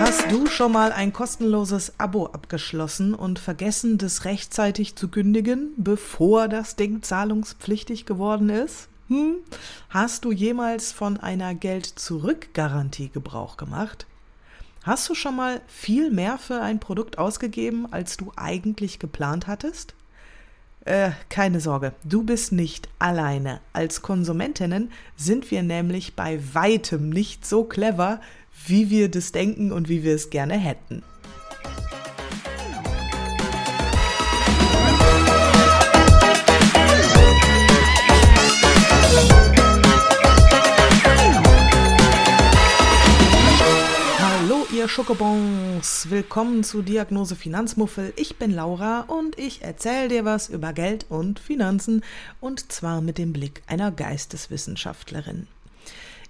Hast du schon mal ein kostenloses Abo abgeschlossen und vergessen, das rechtzeitig zu kündigen, bevor das Ding zahlungspflichtig geworden ist? Hm? Hast du jemals von einer Geld-Zurück-Garantie Gebrauch gemacht? Hast du schon mal viel mehr für ein Produkt ausgegeben, als du eigentlich geplant hattest? Äh, keine Sorge, du bist nicht alleine. Als Konsumentinnen sind wir nämlich bei weitem nicht so clever, wie wir das denken und wie wir es gerne hätten. Ihr Schokobons, willkommen zu Diagnose Finanzmuffel. Ich bin Laura und ich erzähle dir was über Geld und Finanzen und zwar mit dem Blick einer Geisteswissenschaftlerin.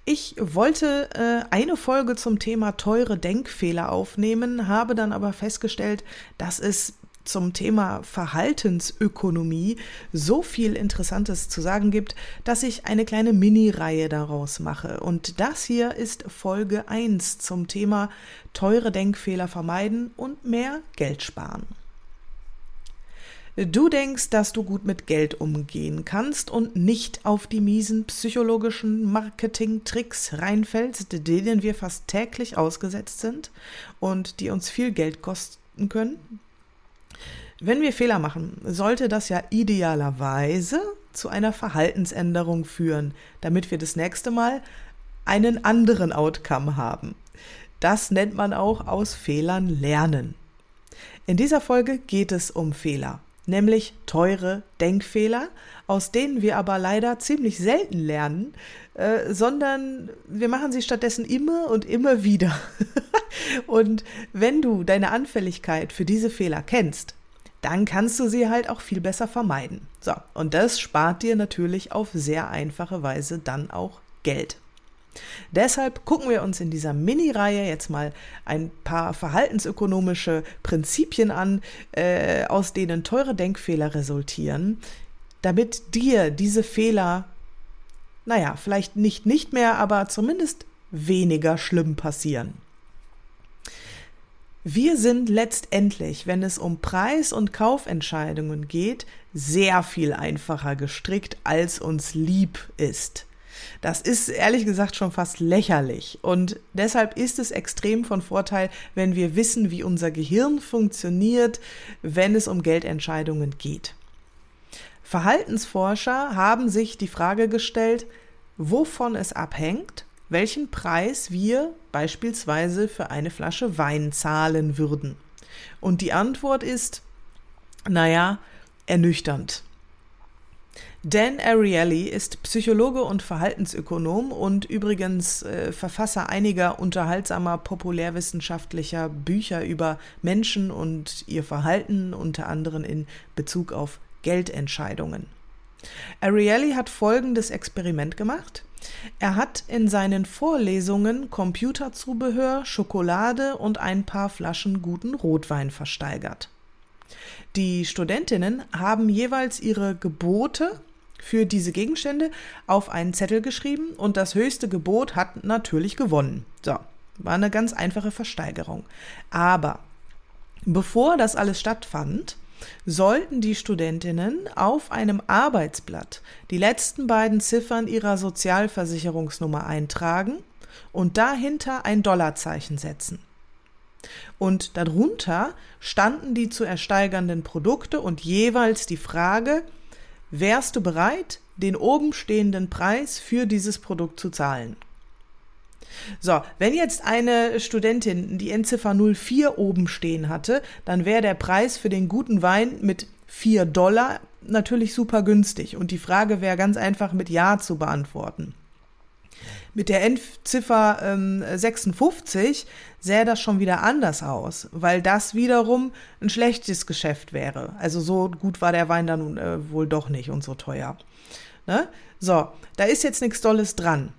Ich wollte äh, eine Folge zum Thema teure Denkfehler aufnehmen, habe dann aber festgestellt, dass es zum Thema Verhaltensökonomie so viel Interessantes zu sagen gibt, dass ich eine kleine Mini-Reihe daraus mache. Und das hier ist Folge 1 zum Thema teure Denkfehler vermeiden und mehr Geld sparen. Du denkst, dass du gut mit Geld umgehen kannst und nicht auf die miesen psychologischen Marketing-Tricks reinfällst, denen wir fast täglich ausgesetzt sind und die uns viel Geld kosten können? Wenn wir Fehler machen, sollte das ja idealerweise zu einer Verhaltensänderung führen, damit wir das nächste Mal einen anderen Outcome haben. Das nennt man auch aus Fehlern lernen. In dieser Folge geht es um Fehler nämlich teure Denkfehler, aus denen wir aber leider ziemlich selten lernen, äh, sondern wir machen sie stattdessen immer und immer wieder. und wenn du deine Anfälligkeit für diese Fehler kennst, dann kannst du sie halt auch viel besser vermeiden. So, und das spart dir natürlich auf sehr einfache Weise dann auch Geld. Deshalb gucken wir uns in dieser Mini-Reihe jetzt mal ein paar verhaltensökonomische Prinzipien an, äh, aus denen teure Denkfehler resultieren, damit dir diese Fehler, naja, vielleicht nicht nicht mehr, aber zumindest weniger schlimm passieren. Wir sind letztendlich, wenn es um Preis- und Kaufentscheidungen geht, sehr viel einfacher gestrickt, als uns lieb ist. Das ist ehrlich gesagt schon fast lächerlich. Und deshalb ist es extrem von Vorteil, wenn wir wissen, wie unser Gehirn funktioniert, wenn es um Geldentscheidungen geht. Verhaltensforscher haben sich die Frage gestellt, wovon es abhängt, welchen Preis wir beispielsweise für eine Flasche Wein zahlen würden. Und die Antwort ist, naja, ernüchternd. Dan Ariely ist Psychologe und Verhaltensökonom und übrigens äh, Verfasser einiger unterhaltsamer populärwissenschaftlicher Bücher über Menschen und ihr Verhalten, unter anderem in Bezug auf Geldentscheidungen. Ariely hat folgendes Experiment gemacht. Er hat in seinen Vorlesungen Computerzubehör, Schokolade und ein paar Flaschen guten Rotwein versteigert. Die Studentinnen haben jeweils ihre Gebote für diese Gegenstände auf einen Zettel geschrieben und das höchste Gebot hat natürlich gewonnen. So, war eine ganz einfache Versteigerung. Aber bevor das alles stattfand, sollten die Studentinnen auf einem Arbeitsblatt die letzten beiden Ziffern ihrer Sozialversicherungsnummer eintragen und dahinter ein Dollarzeichen setzen. Und darunter standen die zu ersteigernden Produkte und jeweils die Frage, wärst du bereit, den oben stehenden Preis für dieses Produkt zu zahlen? So, wenn jetzt eine Studentin die Endziffer 04 oben stehen hatte, dann wäre der Preis für den guten Wein mit 4 Dollar natürlich super günstig und die Frage wäre ganz einfach mit Ja zu beantworten. Mit der Endziffer ähm, 56 sähe das schon wieder anders aus, weil das wiederum ein schlechtes Geschäft wäre. Also so gut war der Wein dann äh, wohl doch nicht und so teuer. Ne? So, da ist jetzt nichts Dolles dran.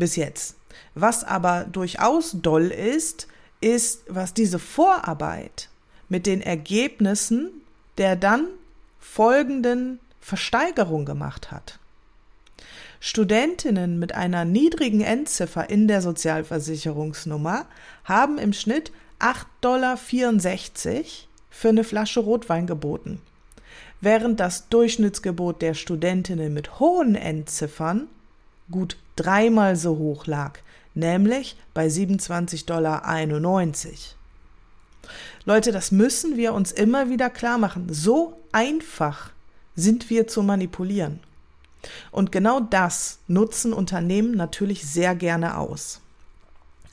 Bis jetzt. Was aber durchaus doll ist, ist, was diese Vorarbeit mit den Ergebnissen der dann folgenden Versteigerung gemacht hat. Studentinnen mit einer niedrigen Endziffer in der Sozialversicherungsnummer haben im Schnitt 8,64 Dollar für eine Flasche Rotwein geboten, während das Durchschnittsgebot der Studentinnen mit hohen Endziffern gut dreimal so hoch lag, nämlich bei 27,91 Dollar. Leute, das müssen wir uns immer wieder klar machen. So einfach sind wir zu manipulieren. Und genau das nutzen Unternehmen natürlich sehr gerne aus.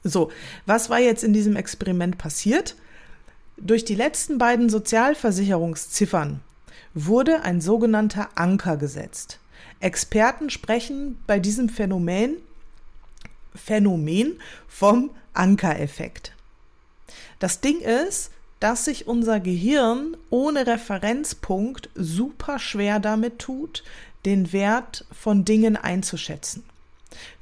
So, was war jetzt in diesem Experiment passiert? Durch die letzten beiden Sozialversicherungsziffern wurde ein sogenannter Anker gesetzt. Experten sprechen bei diesem Phänomen, Phänomen vom Ankereffekt. Das Ding ist, dass sich unser Gehirn ohne Referenzpunkt super schwer damit tut, den Wert von Dingen einzuschätzen.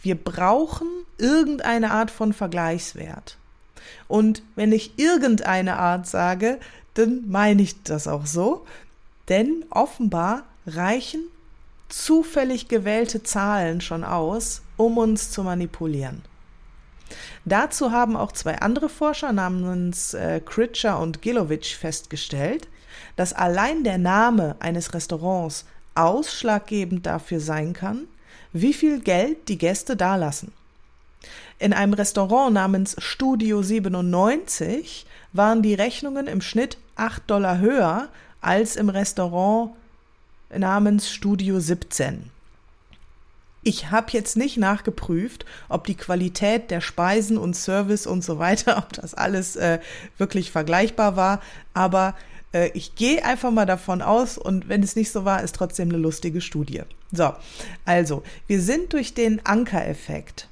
Wir brauchen irgendeine Art von Vergleichswert. Und wenn ich irgendeine Art sage, dann meine ich das auch so, denn offenbar reichen zufällig gewählte Zahlen schon aus, um uns zu manipulieren. Dazu haben auch zwei andere Forscher namens äh, Critcher und Gilovich festgestellt, dass allein der Name eines Restaurants ausschlaggebend dafür sein kann, wie viel Geld die Gäste dalassen. In einem Restaurant namens Studio 97 waren die Rechnungen im Schnitt 8 Dollar höher als im Restaurant namens Studio 17. Ich habe jetzt nicht nachgeprüft, ob die Qualität der Speisen und Service und so weiter, ob das alles äh, wirklich vergleichbar war, aber äh, ich gehe einfach mal davon aus und wenn es nicht so war, ist trotzdem eine lustige Studie. So, also, wir sind durch den Ankereffekt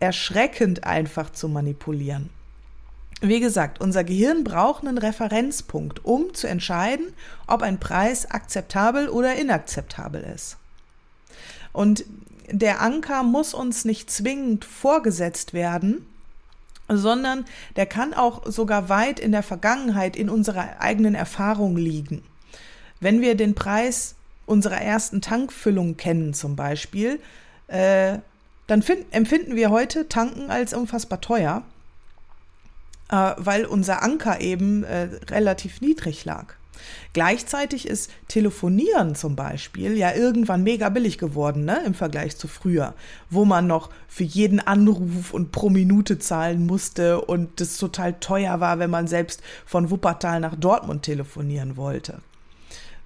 erschreckend einfach zu manipulieren. Wie gesagt, unser Gehirn braucht einen Referenzpunkt, um zu entscheiden, ob ein Preis akzeptabel oder inakzeptabel ist. Und der Anker muss uns nicht zwingend vorgesetzt werden, sondern der kann auch sogar weit in der Vergangenheit in unserer eigenen Erfahrung liegen. Wenn wir den Preis unserer ersten Tankfüllung kennen zum Beispiel, äh, dann find, empfinden wir heute Tanken als unfassbar teuer, weil unser Anker eben äh, relativ niedrig lag. Gleichzeitig ist Telefonieren zum Beispiel ja irgendwann mega billig geworden, ne, im Vergleich zu früher, wo man noch für jeden Anruf und pro Minute zahlen musste und das total teuer war, wenn man selbst von Wuppertal nach Dortmund telefonieren wollte.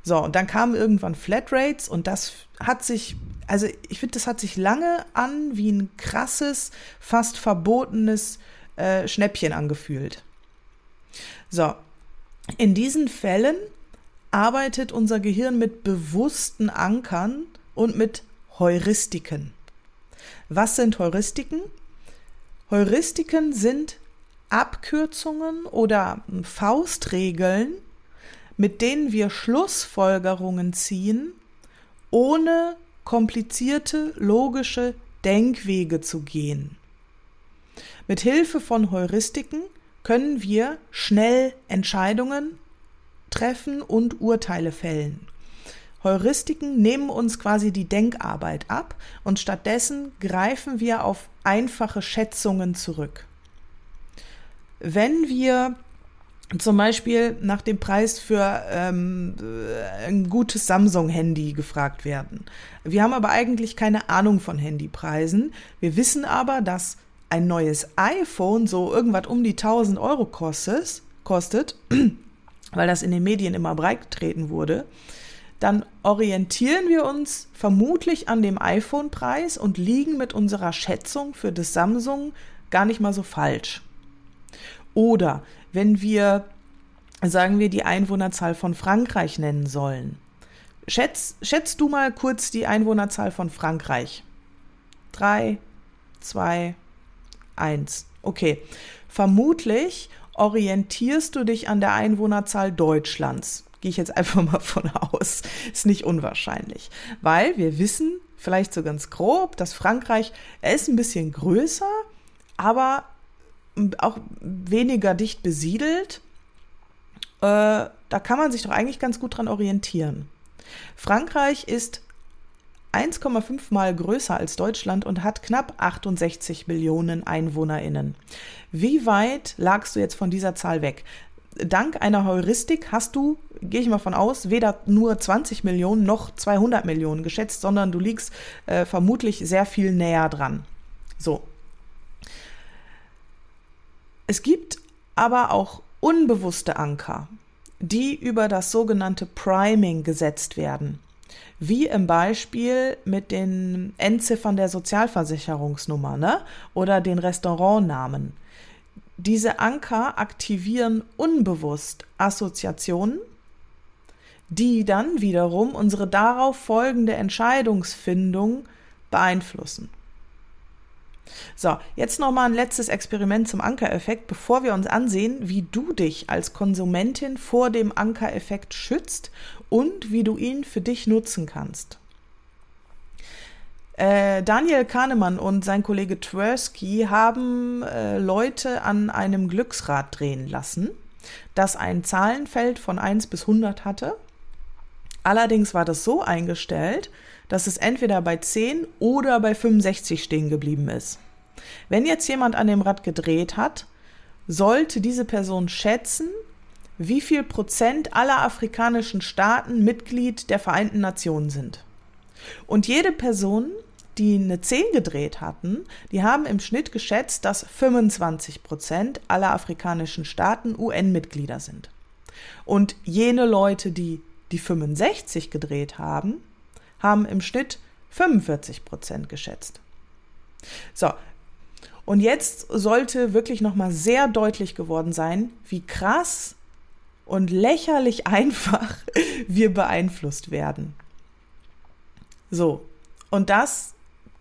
So, und dann kamen irgendwann Flatrates und das hat sich, also ich finde, das hat sich lange an wie ein krasses, fast verbotenes äh, Schnäppchen angefühlt. So, in diesen Fällen arbeitet unser Gehirn mit bewussten Ankern und mit Heuristiken. Was sind Heuristiken? Heuristiken sind Abkürzungen oder Faustregeln, mit denen wir Schlussfolgerungen ziehen, ohne komplizierte logische Denkwege zu gehen. Mit Hilfe von Heuristiken können wir schnell Entscheidungen treffen und Urteile fällen. Heuristiken nehmen uns quasi die Denkarbeit ab und stattdessen greifen wir auf einfache Schätzungen zurück. Wenn wir zum Beispiel nach dem Preis für ähm, ein gutes Samsung-Handy gefragt werden. Wir haben aber eigentlich keine Ahnung von Handypreisen. Wir wissen aber, dass ein neues iPhone so irgendwas um die 1000 Euro kostet, kostet weil das in den Medien immer breit getreten wurde, dann orientieren wir uns vermutlich an dem iPhone-Preis und liegen mit unserer Schätzung für das Samsung gar nicht mal so falsch. Oder wenn wir, sagen wir, die Einwohnerzahl von Frankreich nennen sollen. Schätz, schätz du mal kurz die Einwohnerzahl von Frankreich. Drei, zwei, eins. Okay. Vermutlich orientierst du dich an der Einwohnerzahl Deutschlands. Gehe ich jetzt einfach mal von aus. Ist nicht unwahrscheinlich. Weil wir wissen, vielleicht so ganz grob, dass Frankreich, er ist ein bisschen größer, aber auch weniger dicht besiedelt. Äh, da kann man sich doch eigentlich ganz gut dran orientieren. Frankreich ist 1,5 mal größer als Deutschland und hat knapp 68 Millionen EinwohnerInnen. Wie weit lagst du jetzt von dieser Zahl weg? Dank einer Heuristik hast du, gehe ich mal von aus, weder nur 20 Millionen noch 200 Millionen geschätzt, sondern du liegst äh, vermutlich sehr viel näher dran. So. Es gibt aber auch unbewusste Anker, die über das sogenannte Priming gesetzt werden wie im Beispiel mit den Endziffern der Sozialversicherungsnummer ne? oder den Restaurantnamen. Diese Anker aktivieren unbewusst Assoziationen, die dann wiederum unsere darauf folgende Entscheidungsfindung beeinflussen. So, jetzt nochmal ein letztes Experiment zum Ankereffekt, bevor wir uns ansehen, wie du dich als Konsumentin vor dem Ankereffekt schützt und wie du ihn für dich nutzen kannst. Äh, Daniel Kahnemann und sein Kollege Tversky haben äh, Leute an einem Glücksrad drehen lassen, das ein Zahlenfeld von 1 bis 100 hatte. Allerdings war das so eingestellt, dass es entweder bei 10 oder bei 65 stehen geblieben ist. Wenn jetzt jemand an dem Rad gedreht hat, sollte diese Person schätzen, wie viel Prozent aller afrikanischen Staaten Mitglied der Vereinten Nationen sind. Und jede Person, die eine 10 gedreht hatten, die haben im Schnitt geschätzt, dass 25 Prozent aller afrikanischen Staaten UN-Mitglieder sind. Und jene Leute, die die 65 gedreht haben, haben im Schnitt 45 Prozent geschätzt. So. Und jetzt sollte wirklich nochmal sehr deutlich geworden sein, wie krass und lächerlich einfach wir beeinflusst werden. So. Und das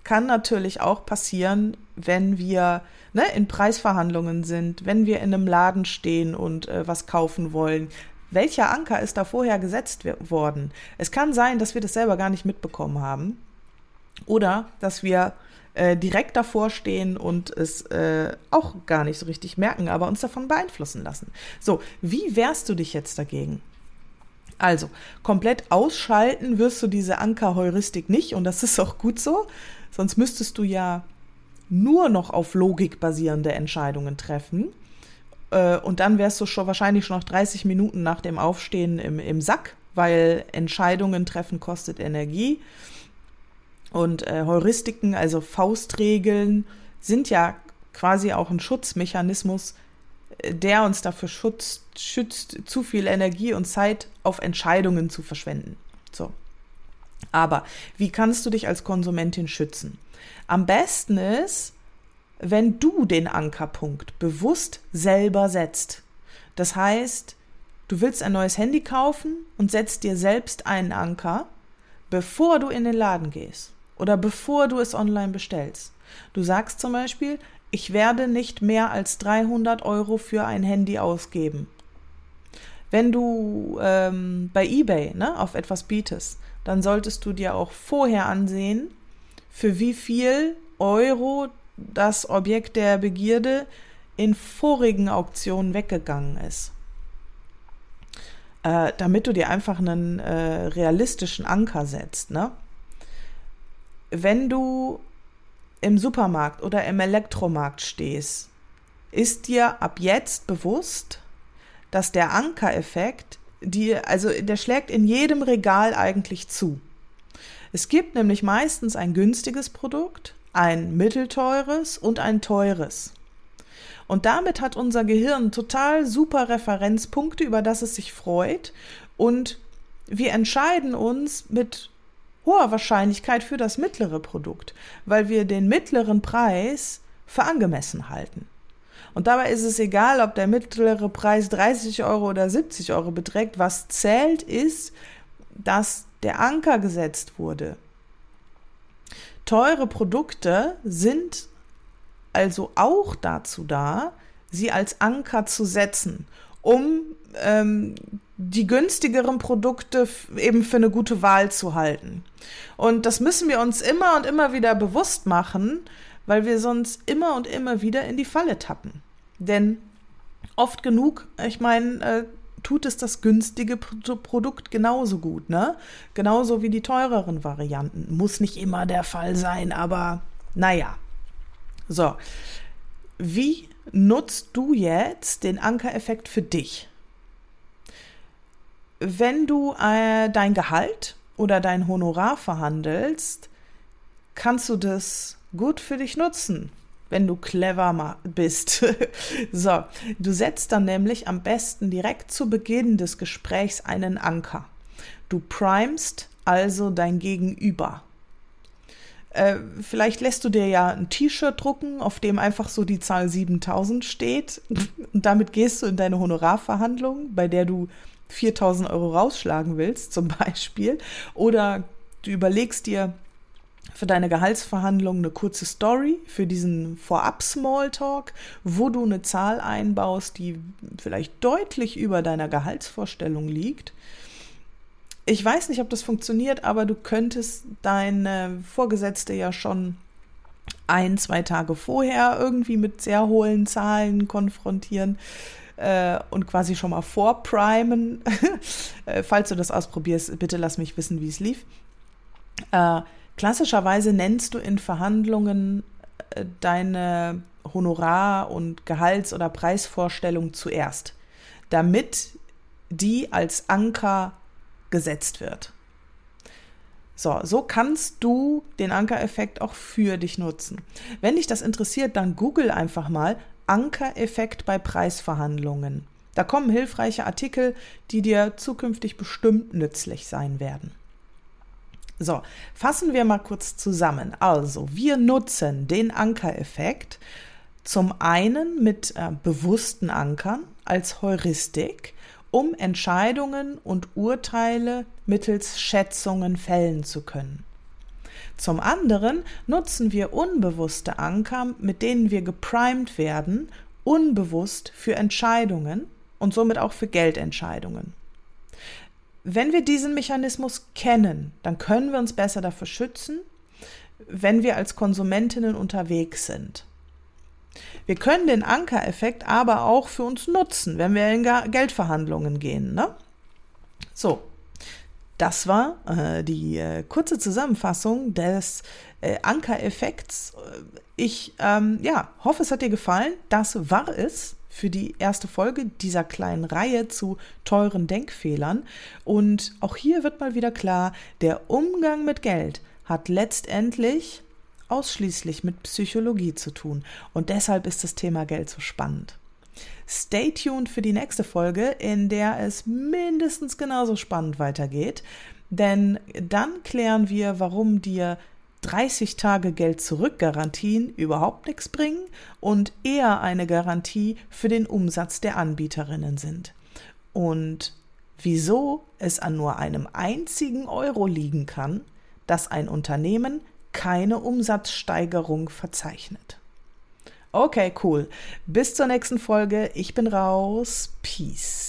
kann natürlich auch passieren, wenn wir ne, in Preisverhandlungen sind, wenn wir in einem Laden stehen und äh, was kaufen wollen, welcher Anker ist da vorher gesetzt worden? Es kann sein, dass wir das selber gar nicht mitbekommen haben oder dass wir äh, direkt davor stehen und es äh, auch gar nicht so richtig merken, aber uns davon beeinflussen lassen. So, wie wehrst du dich jetzt dagegen? Also, komplett ausschalten wirst du diese Ankerheuristik nicht und das ist auch gut so, sonst müsstest du ja nur noch auf Logik basierende Entscheidungen treffen äh, und dann wärst du schon wahrscheinlich schon noch 30 Minuten nach dem Aufstehen im, im Sack, weil Entscheidungen treffen kostet Energie. Und äh, Heuristiken, also Faustregeln, sind ja quasi auch ein Schutzmechanismus, äh, der uns dafür schützt, schützt, zu viel Energie und Zeit auf Entscheidungen zu verschwenden. So. Aber wie kannst du dich als Konsumentin schützen? Am besten ist, wenn du den Ankerpunkt bewusst selber setzt. Das heißt, du willst ein neues Handy kaufen und setzt dir selbst einen Anker, bevor du in den Laden gehst oder bevor du es online bestellst. Du sagst zum Beispiel, ich werde nicht mehr als 300 Euro für ein Handy ausgeben. Wenn du ähm, bei eBay ne, auf etwas bietest, dann solltest du dir auch vorher ansehen, für wie viel Euro das Objekt der Begierde in vorigen Auktionen weggegangen ist. Äh, damit du dir einfach einen äh, realistischen Anker setzt. Ne? Wenn du im Supermarkt oder im Elektromarkt stehst, ist dir ab jetzt bewusst, dass der Ankereffekt, die, also der schlägt in jedem Regal eigentlich zu. Es gibt nämlich meistens ein günstiges Produkt ein mittelteures und ein teures. Und damit hat unser Gehirn total super Referenzpunkte, über das es sich freut. Und wir entscheiden uns mit hoher Wahrscheinlichkeit für das mittlere Produkt, weil wir den mittleren Preis für angemessen halten. Und dabei ist es egal, ob der mittlere Preis 30 Euro oder 70 Euro beträgt. Was zählt ist, dass der Anker gesetzt wurde Teure Produkte sind also auch dazu da, sie als Anker zu setzen, um ähm, die günstigeren Produkte eben für eine gute Wahl zu halten. Und das müssen wir uns immer und immer wieder bewusst machen, weil wir sonst immer und immer wieder in die Falle tappen. Denn oft genug, ich meine, äh, tut es das günstige Produkt genauso gut, ne? Genauso wie die teureren Varianten. Muss nicht immer der Fall sein, aber naja. So. Wie nutzt du jetzt den Ankereffekt für dich? Wenn du äh, dein Gehalt oder dein Honorar verhandelst, kannst du das gut für dich nutzen wenn du clever bist. so, du setzt dann nämlich am besten direkt zu Beginn des Gesprächs einen Anker. Du primest also dein Gegenüber. Äh, vielleicht lässt du dir ja ein T-Shirt drucken, auf dem einfach so die Zahl 7000 steht. Und damit gehst du in deine Honorarverhandlung, bei der du 4000 Euro rausschlagen willst, zum Beispiel. Oder du überlegst dir, für deine Gehaltsverhandlungen eine kurze Story für diesen Vorab-Smalltalk, wo du eine Zahl einbaust, die vielleicht deutlich über deiner Gehaltsvorstellung liegt. Ich weiß nicht, ob das funktioniert, aber du könntest deine Vorgesetzte ja schon ein, zwei Tage vorher irgendwie mit sehr hohen Zahlen konfrontieren äh, und quasi schon mal vorprimen. äh, falls du das ausprobierst, bitte lass mich wissen, wie es lief. Äh, Klassischerweise nennst du in Verhandlungen äh, deine Honorar- und Gehalts- oder Preisvorstellung zuerst, damit die als Anker gesetzt wird. So, so kannst du den Ankereffekt auch für dich nutzen. Wenn dich das interessiert, dann google einfach mal Ankereffekt bei Preisverhandlungen. Da kommen hilfreiche Artikel, die dir zukünftig bestimmt nützlich sein werden. So, fassen wir mal kurz zusammen. Also, wir nutzen den Ankereffekt zum einen mit äh, bewussten Ankern als Heuristik, um Entscheidungen und Urteile mittels Schätzungen fällen zu können. Zum anderen nutzen wir unbewusste Anker, mit denen wir geprimed werden, unbewusst für Entscheidungen und somit auch für Geldentscheidungen. Wenn wir diesen Mechanismus kennen, dann können wir uns besser dafür schützen, wenn wir als Konsumentinnen unterwegs sind. Wir können den Ankereffekt aber auch für uns nutzen, wenn wir in Geldverhandlungen gehen. Ne? So, das war äh, die äh, kurze Zusammenfassung des äh, Ankereffekts. Ich ähm, ja, hoffe, es hat dir gefallen. Das war es für die erste Folge dieser kleinen Reihe zu teuren Denkfehlern. Und auch hier wird mal wieder klar, der Umgang mit Geld hat letztendlich ausschließlich mit Psychologie zu tun. Und deshalb ist das Thema Geld so spannend. Stay tuned für die nächste Folge, in der es mindestens genauso spannend weitergeht. Denn dann klären wir, warum dir 30 Tage Geld zurück Garantien überhaupt nichts bringen und eher eine Garantie für den Umsatz der Anbieterinnen sind. Und wieso es an nur einem einzigen Euro liegen kann, dass ein Unternehmen keine Umsatzsteigerung verzeichnet. Okay, cool. Bis zur nächsten Folge. Ich bin raus. Peace.